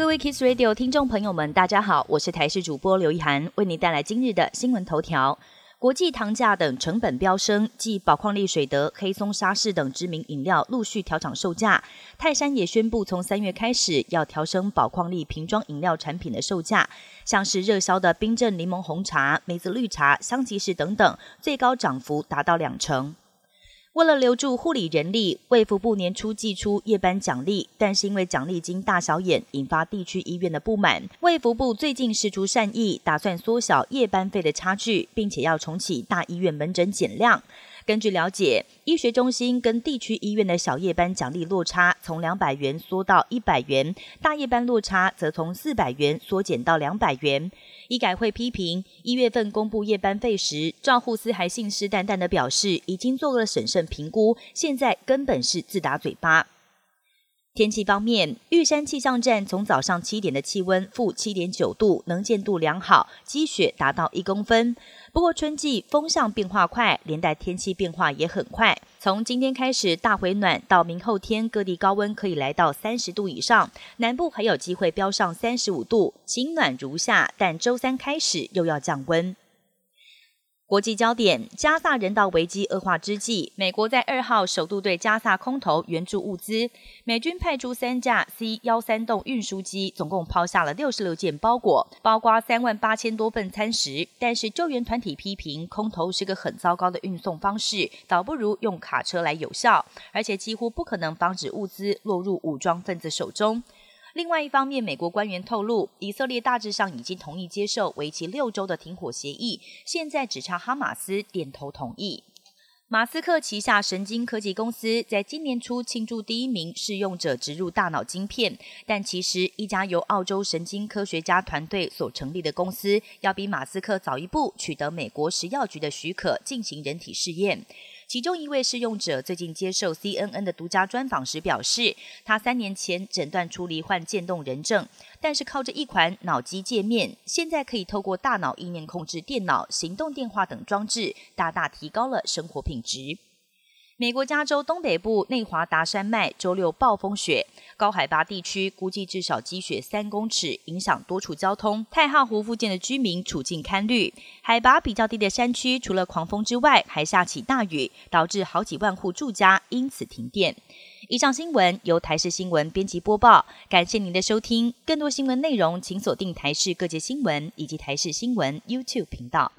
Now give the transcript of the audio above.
各位 Kiss Radio 听众朋友们，大家好，我是台视主播刘一涵，为您带来今日的新闻头条。国际糖价等成本飙升，继宝矿力水德、黑松沙士等知名饮料陆续调涨售价，泰山也宣布从三月开始要调升宝矿力瓶装饮料产品的售价，像是热销的冰镇柠檬红茶、梅子绿茶、香吉士等等，最高涨幅达到两成。为了留住护理人力，卫福部年初寄出夜班奖励，但是因为奖励金大小眼，引发地区医院的不满。卫福部最近释出善意，打算缩小夜班费的差距，并且要重启大医院门诊减量。根据了解，医学中心跟地区医院的小夜班奖励落差从两百元缩到一百元，大夜班落差则从四百元缩减到两百元。医改会批评一月份公布夜班费时，赵护司还信誓旦旦的表示已经做了审慎评估，现在根本是自打嘴巴。天气方面，玉山气象站从早上七点的气温负七点九度，能见度良好，积雪达到一公分。不过春季风向变化快，连带天气变化也很快。从今天开始大回暖，到明后天各地高温可以来到三十度以上，南部还有机会飙上三十五度，晴暖如夏。但周三开始又要降温。国际焦点：加萨人道危机恶化之际，美国在二号首度对加萨空投援助物资。美军派出三架 C 幺三栋运输机，总共抛下了六十六件包裹，包括三万八千多份餐食。但是救援团体批评空投是个很糟糕的运送方式，倒不如用卡车来有效，而且几乎不可能防止物资落入武装分子手中。另外一方面，美国官员透露，以色列大致上已经同意接受为期六周的停火协议，现在只差哈马斯点头同意。马斯克旗下神经科技公司在今年初庆祝第一名试用者植入大脑晶片，但其实一家由澳洲神经科学家团队所成立的公司，要比马斯克早一步取得美国食药局的许可进行人体试验。其中一位试用者最近接受 CNN 的独家专访时表示，他三年前诊断出罹患渐冻人症，但是靠着一款脑机界面，现在可以透过大脑意念控制电脑、行动电话等装置，大大提高了生活品质。美国加州东北部内华达山脉周六暴风雪，高海拔地区估计至少积雪三公尺，影响多处交通。太浩湖附近的居民处境堪虑。海拔比较低的山区，除了狂风之外，还下起大雨，导致好几万户住家因此停电。以上新闻由台视新闻编辑播报，感谢您的收听。更多新闻内容，请锁定台视各界新闻以及台视新闻 YouTube 频道。